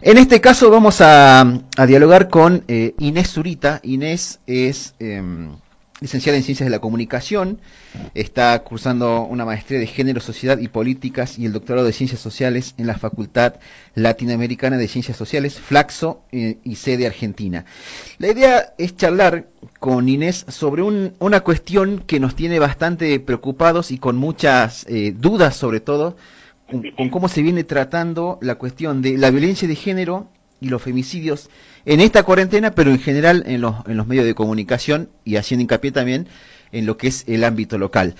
En este caso vamos a, dialogar con eh, Inés Zurita. Inés es em, licenciada en Ciencias de la Comunicación, está cursando una maestría de Género, Sociedad y Políticas y el doctorado de Ciencias Sociales en la Facultad Latinoamericana de Ciencias Sociales, Flaxo eh, y sede Argentina. La idea es charlar con Inés sobre una cuestión que nos tiene bastante preocupados y con muchas eh, dudas sobre todo con, cómo se viene tratando la cuestión de la violencia de género y los femicidios en esta cuarentena, pero en general en los, en los medios de comunicación y haciendo hincapié también en lo que es el ámbito local.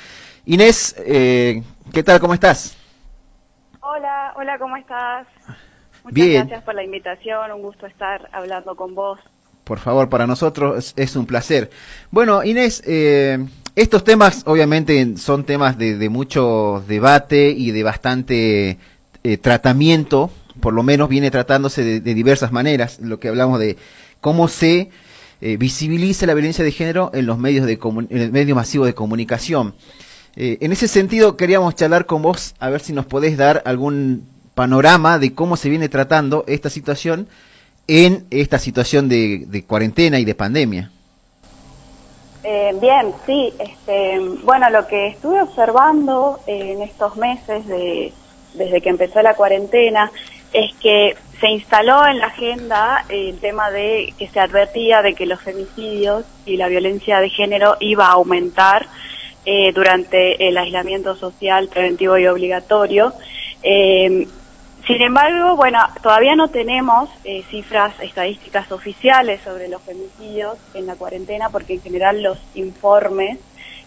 Inés, eh, ¿qué tal? ¿Cómo estás? Hola, hola, ¿cómo estás? Muchas gracias por la invitación, un gusto estar hablando con vos. Por favor, para nosotros es, un placer. Bueno, Inés, eh, estos temas obviamente son temas de, mucho debate y de bastante eh, tratamiento, por lo menos viene tratándose de, diversas maneras, lo que hablamos de cómo se eh, visibiliza la violencia de género en los medios de en el medio masivo de comunicación. Eh, en ese sentido queríamos charlar con vos a ver si nos podés dar algún panorama de cómo se viene tratando esta situación en esta situación de cuarentena y de pandemia. Eh, bien, sí. Este, bueno, lo que estuve observando en estos meses de, desde que empezó la cuarentena es que se instaló en la agenda el tema de que se advertía de que los femicidios y la violencia de género iba a aumentar eh, durante el aislamiento social preventivo y obligatorio. Eh, sin embargo, bueno, todavía no tenemos eh, cifras estadísticas oficiales sobre los femicidios en la cuarentena porque en general los informes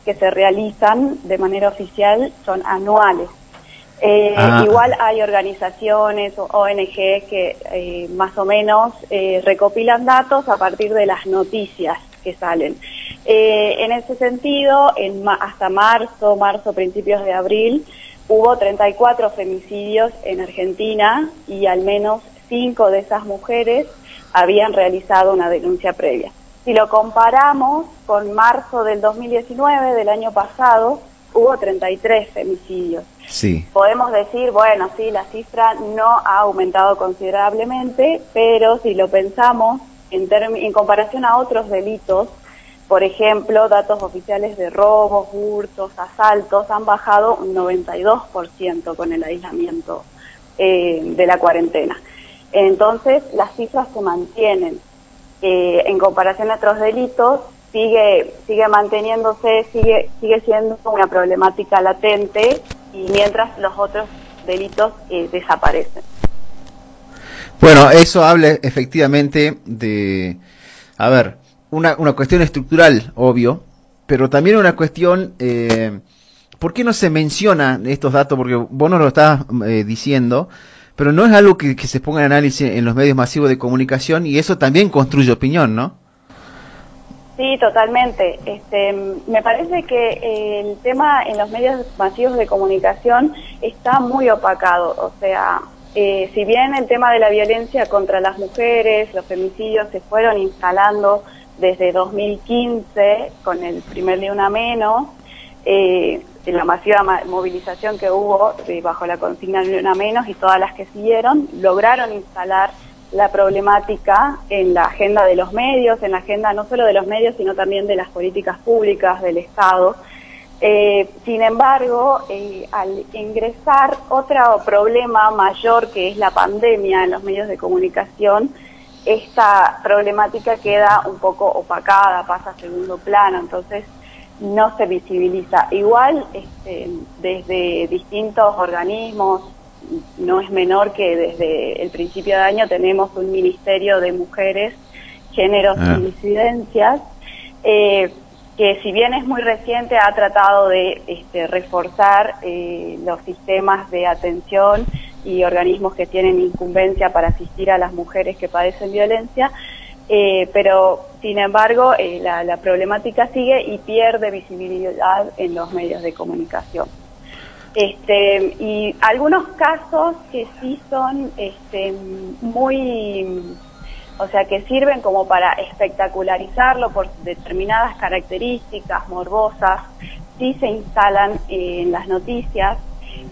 que se realizan de manera oficial son anuales. Eh, ah. Igual hay organizaciones o ONG que eh, más o menos recopilan datos a partir de las noticias que salen. en ese sentido, en hasta marzo, marzo, principios de abril, hubo 34 femicidios en Argentina y al menos 5 de esas mujeres habían realizado una denuncia previa. Si lo comparamos con marzo del 2019, del año pasado, hubo 33 femicidios. Sí. Podemos decir, bueno, sí, la cifra no ha aumentado considerablemente, pero si lo pensamos en, en comparación a otros delitos, por ejemplo, datos oficiales de robos, hurtos, asaltos han bajado un 92% con el aislamiento eh, de la cuarentena. Entonces, las cifras se mantienen. Eh, en comparación a otros delitos, sigue, sigue manteniéndose, sigue, sigue siendo una problemática latente y mientras los otros delitos eh, desaparecen. Bueno, eso habla efectivamente de, a ver, una, una cuestión estructural, obvio, pero también una cuestión, eh, ¿por qué no se menciona estos datos? Porque vos no lo estás eh, diciendo, pero no es algo que, se ponga en análisis en los medios masivos de comunicación y eso también construye opinión, ¿no? Sí, totalmente. Este, me parece que el tema en los medios masivos de comunicación está muy opacado. O sea, eh, si bien el tema de la violencia contra las mujeres, los femicidios se fueron instalando desde 2015 con el primer día una menos, eh, la masiva movilización que hubo eh, bajo la consigna de una menos y todas las que siguieron, lograron instalar la problemática en la agenda de los medios, en la agenda no solo de los medios, sino también de las políticas públicas del Estado. Eh, sin embargo, al ingresar otro problema mayor que es la pandemia en los medios de comunicación, esta problemática queda un poco opacada, pasa a segundo plano, entonces no se visibiliza. Igual este, desde distintos organismos, no es menor que desde el principio de año tenemos un Ministerio de Mujeres, Géneros y ah. Disidencias, eh, que si bien es muy reciente ha tratado de este, reforzar eh, los sistemas de atención y organismos que tienen incumbencia para asistir a las mujeres que padecen violencia, eh, pero sin embargo eh, la, problemática sigue y pierde visibilidad en los medios de comunicación. Este, y algunos casos que sí son este, muy, o sea, que sirven como para espectacularizarlo por determinadas características morbosas, sí se instalan en las noticias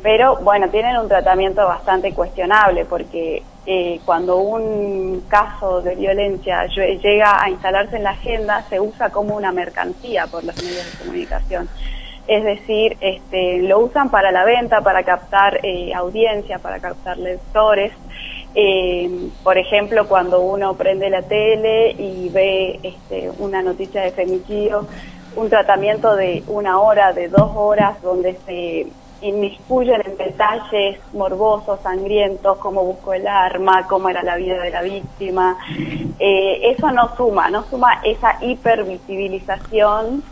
pero bueno, tienen un tratamiento bastante cuestionable porque eh, cuando un caso de violencia llega a instalarse en la agenda, se usa como una mercancía por los medios de comunicación. Es decir, este, lo usan para la venta, para captar eh, audiencia, para captar lectores. Eh, por ejemplo, cuando uno prende la tele y ve este, una noticia de femicidio, un tratamiento de una hora, de dos horas, donde se inmiscuyen en detalles morbosos, sangrientos, cómo buscó el arma, cómo era la vida de la víctima. Eh, eso no suma, no suma esa hipervisibilización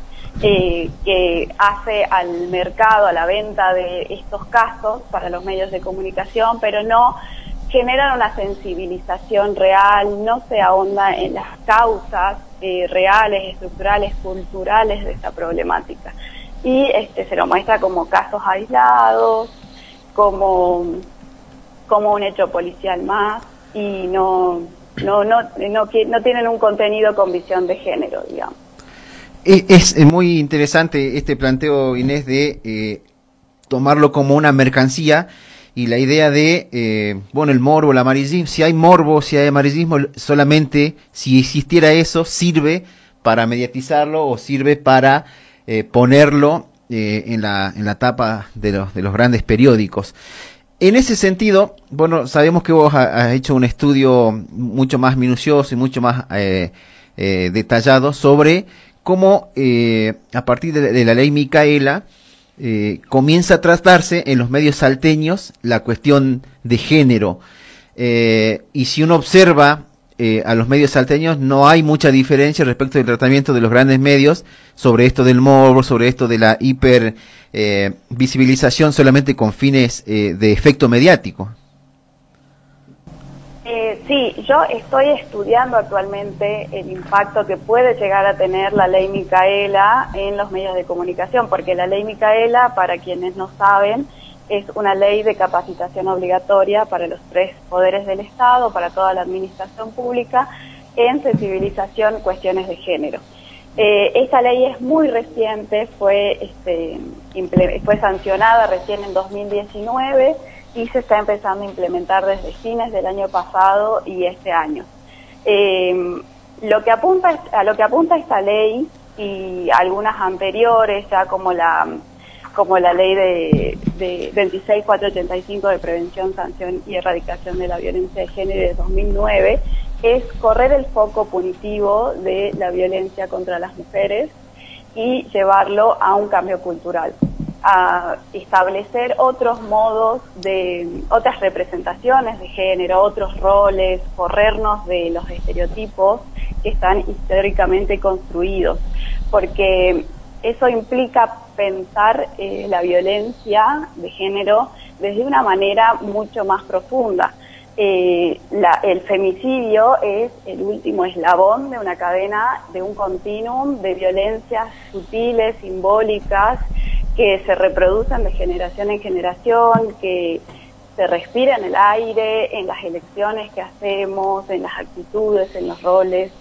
eh, que hace al mercado, a la venta de estos casos para los medios de comunicación, pero no generan una sensibilización real, no se ahonda en las causas eh, reales, estructurales, culturales de esta problemática y este, se lo muestra como casos aislados, como, como un hecho policial más y no, no, no, no, no tienen un contenido con visión de género, digamos. Es, muy interesante este planteo, Inés, de eh, tomarlo como una mercancía y la idea de, eh, bueno, el morbo, el amarillismo, si hay morbo, si hay amarillismo, solamente si existiera eso, sirve para mediatizarlo o sirve para eh, ponerlo eh, en, la, en la tapa de los, de los grandes periódicos. En ese sentido, bueno, sabemos que vos has hecho un estudio mucho más minucioso y mucho más eh, detallado sobre cómo a partir de, la ley Micaela comienza a tratarse en los medios salteños la cuestión de género. y si uno observa eh, a los medios salteños no hay mucha diferencia respecto del tratamiento de los grandes medios sobre esto del morbo, sobre esto de la hiper eh, visibilización solamente con fines eh, de efecto mediático. sí, yo estoy estudiando actualmente el impacto que puede llegar a tener la ley Micaela en los medios de comunicación, porque la ley Micaela, para quienes no saben, es una ley de capacitación obligatoria para los tres poderes del Estado, para toda la administración pública, en sensibilización cuestiones de género. Eh, esta ley es muy reciente, fue, este, fue sancionada recién en 2019 y se está empezando a implementar desde fines del año pasado y este año. Eh, lo que apunta a lo que apunta esta ley y algunas anteriores, ya como la como la ley de, de 26485 de prevención, sanción y erradicación de la violencia de género de 2009, es correr el foco punitivo de la violencia contra las mujeres y llevarlo a un cambio cultural, a establecer otros modos de, otras representaciones de género, otros roles, corrernos de los estereotipos que están históricamente construidos, porque eso implica pensar eh, la violencia de género desde una manera mucho más profunda. Eh, el femicidio es el último eslabón de una cadena, de un continuum de violencias sutiles, simbólicas, que se reproducen de generación en generación, que se respira en el aire, en las elecciones que hacemos, en las actitudes, en los roles.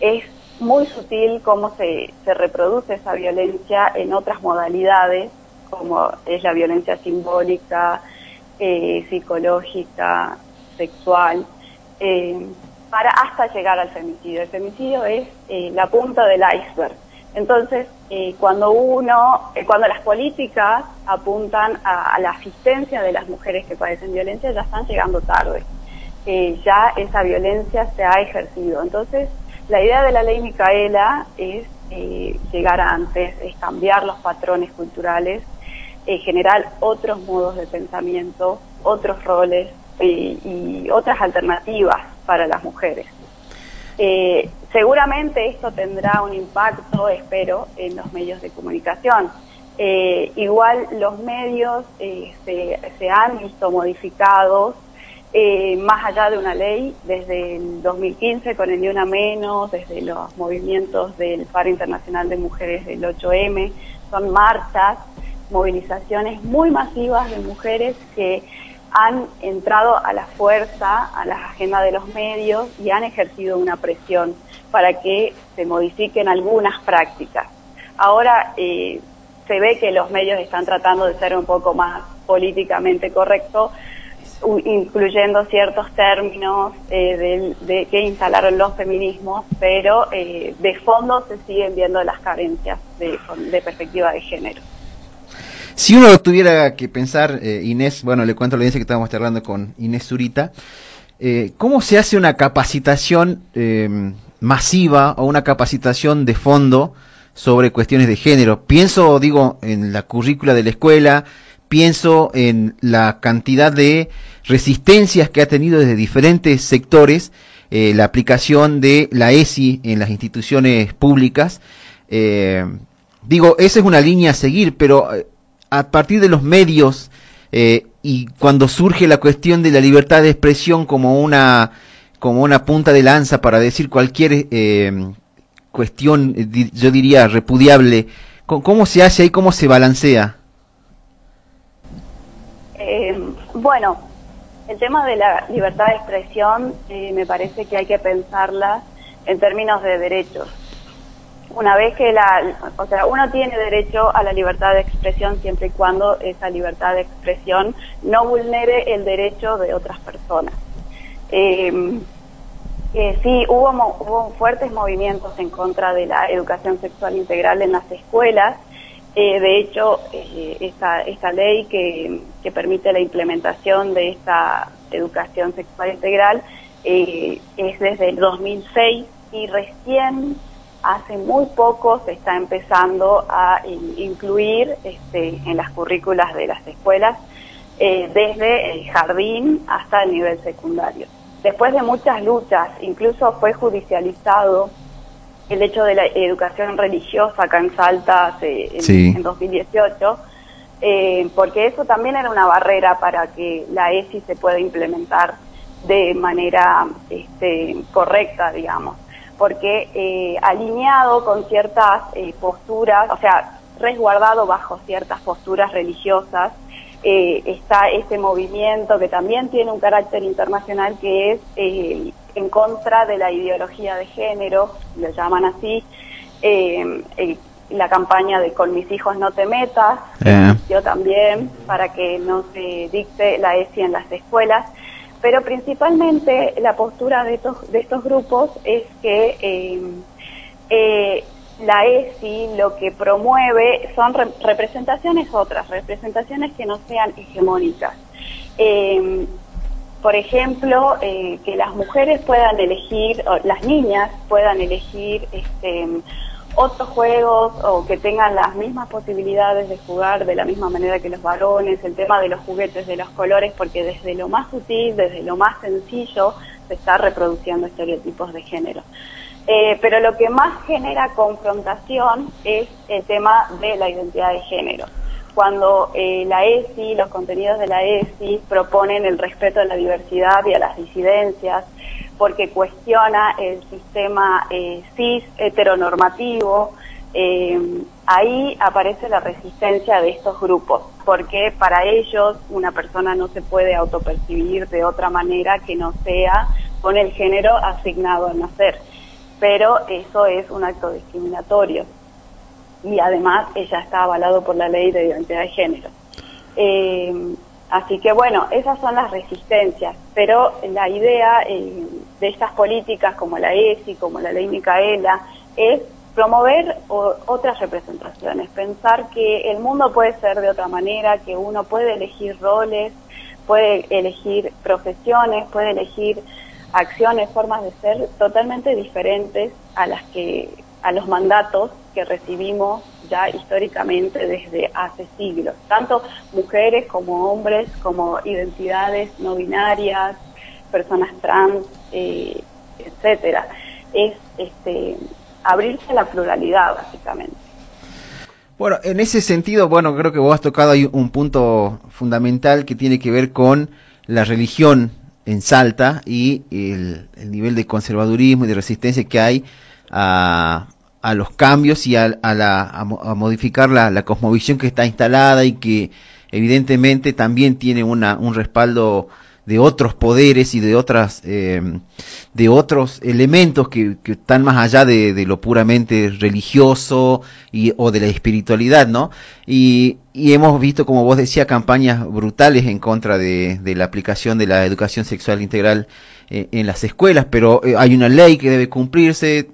Es muy sutil cómo se, se reproduce esa violencia en otras modalidades, como es la violencia simbólica, eh, psicológica, sexual, eh, para hasta llegar al femicidio. El femicidio es eh, la punta del iceberg. Entonces, cuando uno, cuando las políticas apuntan a, a, la asistencia de las mujeres que padecen violencia, ya están llegando tarde. ya esa violencia se ha ejercido. Entonces, la idea de la ley Micaela es eh, llegar antes, es cambiar los patrones culturales, eh, generar otros modos de pensamiento, otros roles eh, y otras alternativas para las mujeres. seguramente esto tendrá un impacto, espero, en los medios de comunicación. igual los medios se han visto modificados eh, más allá de una ley, desde el 2015 con el Ni Una Menos, desde los movimientos del Paro Internacional de Mujeres del 8M, son marchas, movilizaciones muy masivas de mujeres que han entrado a la fuerza, a la agenda de los medios y han ejercido una presión para que se modifiquen algunas prácticas. Ahora, eh, se ve que los medios están tratando de ser un poco más políticamente correctos, incluyendo ciertos términos eh, de, que instalaron los feminismos, pero eh, de fondo se siguen viendo las carencias de, perspectiva de género. Si uno tuviera que pensar, eh, Inés, bueno, le cuento la audiencia que estábamos charlando con Inés Zurita, ¿cómo se hace una capacitación masiva o una capacitación de fondo sobre cuestiones de género? Pienso, digo, en la currícula de la escuela, pienso en la cantidad de resistencias que ha tenido desde diferentes sectores eh, la aplicación de la ESI en las instituciones públicas. Eh, digo, esa es una línea a seguir, pero eh, a partir de los medios y cuando surge la cuestión de la libertad de expresión como una como una punta de lanza para decir cualquier cuestión, yo diría, repudiable, ¿cómo se hace ahí? ¿Cómo se balancea? Bueno, el tema de la libertad de expresión eh, me parece que hay que pensarla en términos de derechos. Una vez que la, o sea, uno tiene derecho a la libertad de expresión siempre y cuando esa libertad de expresión no vulnere el derecho de otras personas. Eh, eh, sí, hubo, hubo fuertes movimientos en contra de la educación sexual integral en las escuelas eh, de hecho, eh, esta, ley que, que, permite la implementación de esta educación sexual integral eh, es desde el 2006 y recién hace muy poco se está empezando a incluir este, en las currículas de las escuelas desde el jardín hasta el nivel secundario. Después de muchas luchas, incluso fue judicializado el hecho de la educación religiosa acá en Salta en, 2018, eh, porque eso también era una barrera para que la ESI se pueda implementar de manera este, correcta, digamos, porque eh, alineado con ciertas eh, posturas, o sea, resguardado bajo ciertas posturas religiosas, está este movimiento que también tiene un carácter internacional que es en contra de la ideología de género, lo llaman así, eh, la campaña de con mis hijos no te metas, eh. yo también, para que no se dicte la ESI en las escuelas, pero principalmente la postura de estos, de estos grupos es que eh, la ESI lo que promueve son representaciones otras, representaciones que no sean hegemónicas por ejemplo, eh, que las mujeres puedan elegir, o las niñas puedan elegir este, otros juegos o que tengan las mismas posibilidades de jugar de la misma manera que los varones, el tema de los juguetes, de los colores, porque desde lo más sutil, desde lo más sencillo, se está reproduciendo estereotipos de género. Eh, pero lo que más genera confrontación es el tema de la identidad de género cuando eh, la ESI, los contenidos de la ESI proponen el respeto a la diversidad y a las disidencias, porque cuestiona el sistema eh, cis heteronormativo, eh, ahí aparece la resistencia de estos grupos, porque para ellos una persona no se puede autopercibir de otra manera que no sea con el género asignado al nacer. Pero eso es un acto discriminatorio y además ella está avalado por la ley de identidad de género. Eh, así que bueno, esas son las resistencias, pero la idea eh, de estas políticas como la ESI, como la ley Micaela, es promover otras representaciones, pensar que el mundo puede ser de otra manera, que uno puede elegir roles, puede elegir profesiones, puede elegir acciones, formas de ser totalmente diferentes a las que a los mandatos que recibimos ya históricamente desde hace siglos, tanto mujeres como hombres, como identidades no binarias, personas trans, eh, etcétera. Es este abrirse a la pluralidad básicamente. Bueno, en ese sentido, bueno, creo que vos has tocado ahí un punto fundamental que tiene que ver con la religión en Salta y el, el nivel de conservadurismo y de resistencia que hay a, a los cambios y a, la, a, modificar la, la, cosmovisión que está instalada y que evidentemente también tiene una, un respaldo de otros poderes y de otras eh, de otros elementos que, están más allá de, lo puramente religioso y, o de la espiritualidad, ¿no? Y, hemos visto, como vos decías, campañas brutales en contra de, la aplicación de la educación sexual integral eh, en las escuelas, pero eh, hay una ley que debe cumplirse,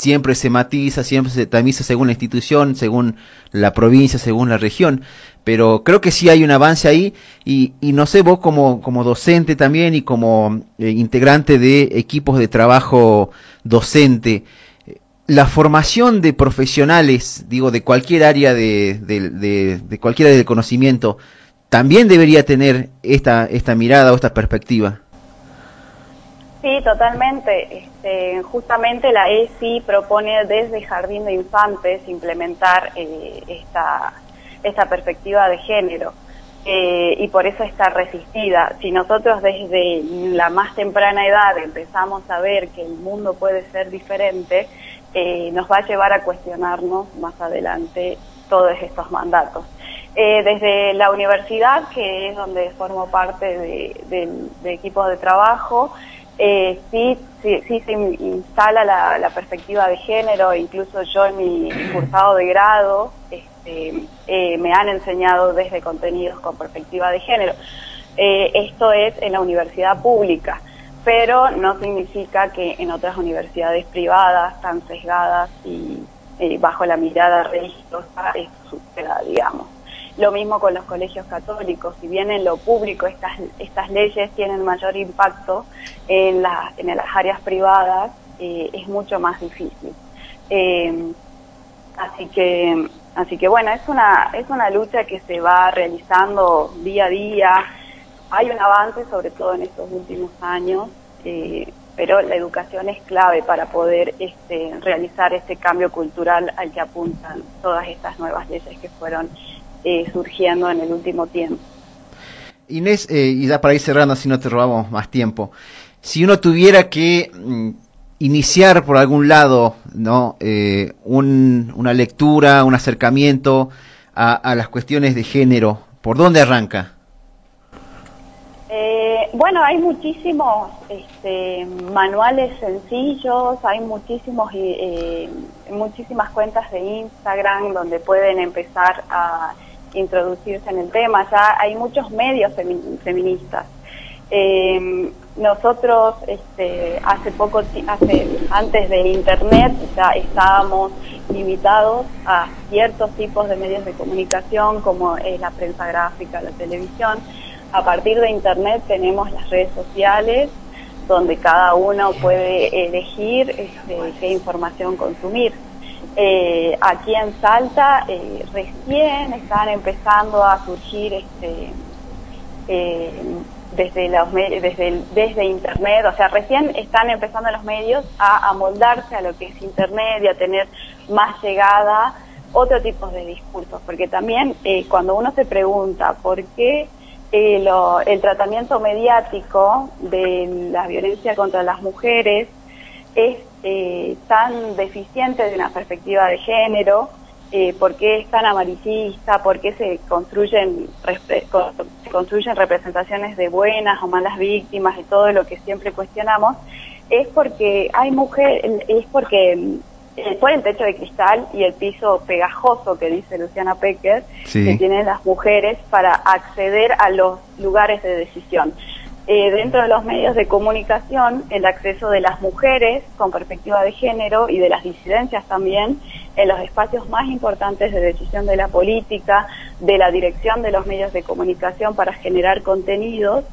siempre se matiza, siempre se tamiza según la institución, según la provincia, según la región, pero creo que sí hay un avance ahí y, no sé, vos como, como docente también y como eh, integrante de equipos de trabajo docente, la formación de profesionales, digo, de cualquier área de, de, de, cualquier área del conocimiento, también debería tener esta, esta mirada o esta perspectiva. Sí, totalmente. Este, justamente la ESI propone desde Jardín de Infantes implementar eh, esta, esta perspectiva de género. Eh, y por eso está resistida. Si nosotros desde la más temprana edad empezamos a ver que el mundo puede ser diferente, eh, nos va a llevar a cuestionarnos más adelante todos estos mandatos. desde la universidad, que es donde formo parte de, de equipos de trabajo, eh, sí, sí, sí, se instala la, perspectiva de género, incluso yo en mi cursado de grado este, eh, me han enseñado desde contenidos con perspectiva de género. Eh, esto es en la universidad pública, pero no significa que en otras universidades privadas tan sesgadas y bajo la mirada religiosa esto suceda, digamos. Lo mismo con los colegios católicos. Si bien en lo público estas, estas leyes tienen mayor impacto, en, la, en las áreas privadas eh, es mucho más difícil. Eh, así que, así que bueno, es una, es una lucha que se va realizando día a día. Hay un avance, sobre todo en estos últimos años, eh, pero la educación es clave para poder este, realizar este cambio cultural al que apuntan todas estas nuevas leyes que fueron eh, surgiendo en el último tiempo. Inés, eh, y ya para ir cerrando, si no te robamos más tiempo, si uno tuviera que mm, iniciar por algún lado no eh, una lectura, un acercamiento a, las cuestiones de género, ¿por dónde arranca? bueno, hay muchísimos este, manuales sencillos, hay muchísimos muchísimas cuentas de Instagram donde pueden empezar a introducirse en el tema. Ya hay muchos medios feministas. Eh, nosotros este, hace poco, hace, antes de Internet, ya estábamos limitados a ciertos tipos de medios de comunicación como es la prensa gráfica, la televisión. A partir de Internet tenemos las redes sociales donde cada uno puede elegir este, qué información consumir. Eh, aquí en Salta eh, recién están empezando a surgir este, eh, desde los desde desde internet, o sea, recién están empezando los medios a amoldarse a lo que es internet y a tener más llegada otro tipo de discursos, porque también eh, cuando uno se pregunta por qué eh, el tratamiento mediático de la violencia contra las mujeres es eh, tan deficiente de una perspectiva de género, eh, por qué es tan amarillista, por qué se construyen, se construyen representaciones de buenas o malas víctimas y todo lo que siempre cuestionamos, es porque hay mujeres, es porque por el techo de cristal y el piso pegajoso que dice Luciana Pecker, que tienen las mujeres para acceder a los lugares de decisión. Eh, dentro de los medios de comunicación, el acceso de las mujeres con perspectiva de género y de las disidencias también en los espacios más importantes de decisión de la política, de la dirección de los medios de comunicación para generar contenidos,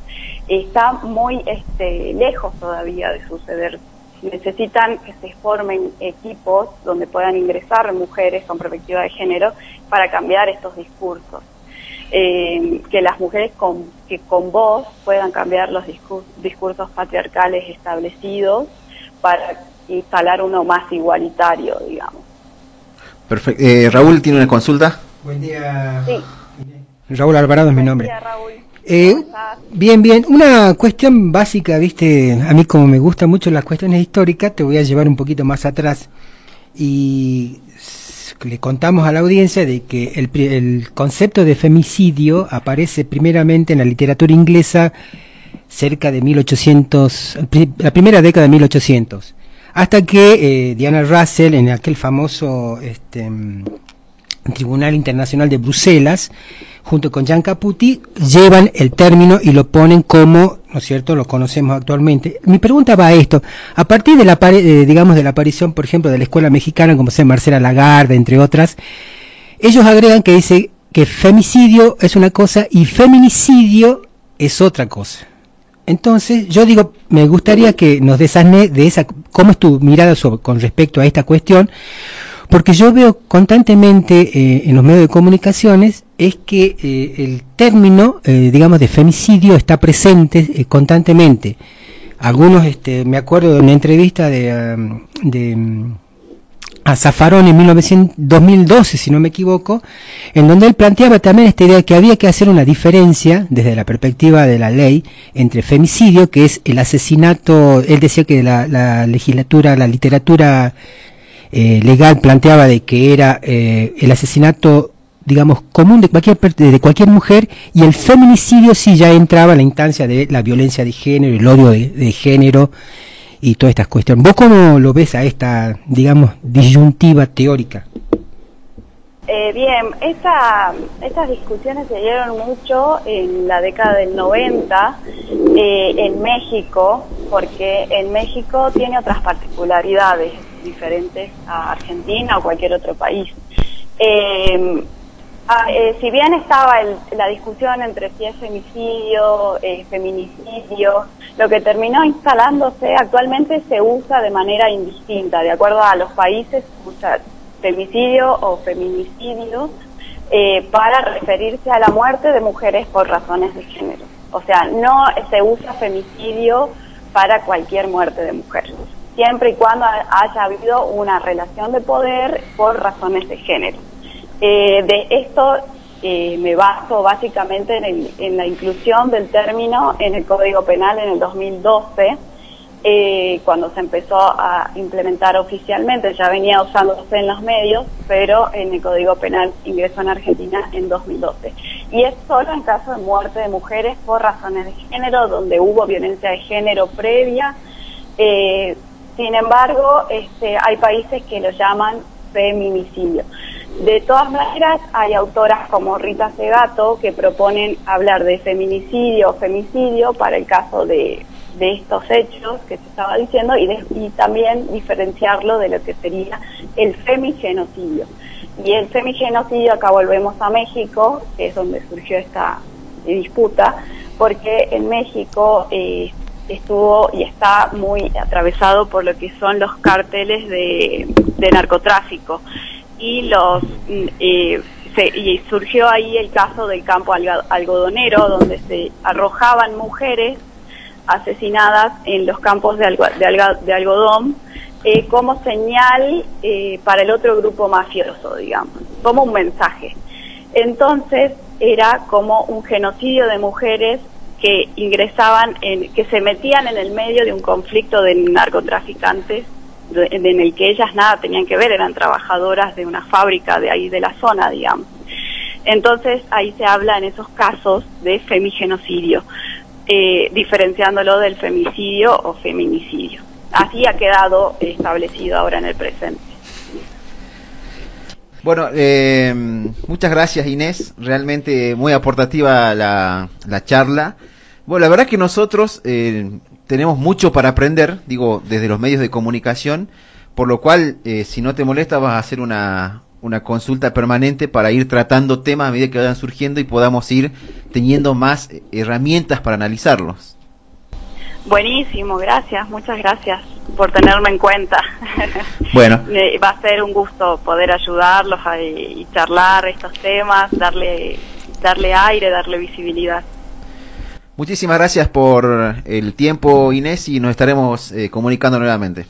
está muy este, lejos todavía de suceder. Necesitan que se formen equipos donde puedan ingresar mujeres con perspectiva de género para cambiar estos discursos eh, que las mujeres con, que con voz puedan cambiar los discursos patriarcales establecidos para instalar uno más igualitario, digamos. Perfecto. Eh, Raúl tiene una consulta. Buen día. Sí. Raúl Alvarado es mi nombre. Día, Raúl. Eh, bien, bien. Una cuestión básica, viste, a mí como me gustan mucho las cuestiones históricas, te voy a llevar un poquito más atrás. Y le contamos a la audiencia de que el, concepto de femicidio aparece primeramente en la literatura inglesa cerca de 1800, la primera década de 1800, hasta que eh, Diana Russell en aquel famoso este, Tribunal Internacional de Bruselas, junto con Jean Caputi, llevan el término y lo ponen como, ¿no es cierto?, lo conocemos actualmente. Mi pregunta va a esto, a partir de la, eh, digamos, de la aparición, por ejemplo, de la escuela mexicana, como sea Marcela Lagarde, entre otras, ellos agregan que dice que femicidio es una cosa y feminicidio es otra cosa. Entonces, yo digo, me gustaría que nos desasne de esa, cómo es tu mirada con respecto a esta cuestión, porque yo veo constantemente eh, en los medios de comunicaciones es que eh, el término, eh, digamos, de femicidio está presente constantemente. Algunos, este, me acuerdo de una entrevista de, um, de um, a Zafarón en 2012, si no me equivoco, en donde él planteaba también esta idea de que había que hacer una diferencia, desde la perspectiva de la ley, entre femicidio, que es el asesinato, él decía que la legislatura, la literatura eh, legal planteaba de que era eh, el asesinato digamos común de cualquier de cualquier mujer y el feminicidio sí ya entraba en la instancia de la violencia de género el odio de, género y todas estas cuestiones. Vos cómo lo ves a esta digamos disyuntiva teórica eh, bien, esta, estas discusiones se dieron mucho en la década del 90 en México, porque en México tiene otras particularidades diferentes a Argentina o cualquier otro país. Eh, eh, si bien estaba la discusión entre si es femicidio, eh, feminicidio, lo que terminó instalándose actualmente se usa de manera indistinta, de acuerdo a los países, se usa femicidio o feminicidio para referirse a la muerte de mujeres por razones de género. O sea, no se usa femicidio para cualquier muerte de mujer siempre y cuando haya habido una relación de poder por razones de género. Eh, de esto eh, me baso básicamente en, la inclusión del término en el Código Penal en el 2012, eh, cuando se empezó a implementar oficialmente, ya venía usándose en los medios, pero en el Código Penal ingresó en Argentina en 2012. Y es solo en caso de muerte de mujeres por razones de género, donde hubo violencia de género previa, sin embargo, este, hay países que lo llaman feminicidio. De todas maneras, hay autoras como Rita Segato que proponen hablar de feminicidio o femicidio para el caso de, estos hechos que se estaba diciendo y, y, también diferenciarlo de lo que sería el femigenocidio. Y el femigenocidio, acá volvemos a México, que es donde surgió esta disputa, porque en México eh, estuvo y está muy atravesado por lo que son los cárteles de, narcotráfico y los mm, eh, y surgió ahí el caso del campo algodonero donde se arrojaban mujeres asesinadas en los campos de, de, algodón eh, como señal eh, para el otro grupo mafioso, digamos, como un mensaje. Entonces era como un genocidio de mujeres que ingresaban, en, que se metían en el medio de un conflicto de narcotraficantes en el que ellas nada tenían que ver, eran trabajadoras de una fábrica de ahí de la zona, digamos. Entonces ahí se habla en esos casos de femigenocidio, eh, diferenciándolo del femicidio o feminicidio. Así ha quedado establecido ahora en el presente. Bueno, eh, muchas gracias Inés, realmente muy aportativa la, la charla. Bueno, la verdad que nosotros eh, tenemos mucho para aprender, digo, desde los medios de comunicación, por lo cual, eh, si no te molesta, vas a hacer una, una consulta permanente para ir tratando temas a medida que vayan surgiendo y podamos ir teniendo más herramientas para analizarlos. Buenísimo, gracias, muchas gracias por tenerme en cuenta. Bueno. Va a ser un gusto poder ayudarlos a, y charlar estos temas, darle, darle aire, darle visibilidad. Muchísimas gracias por el tiempo, Inés, y nos estaremos eh, comunicando nuevamente.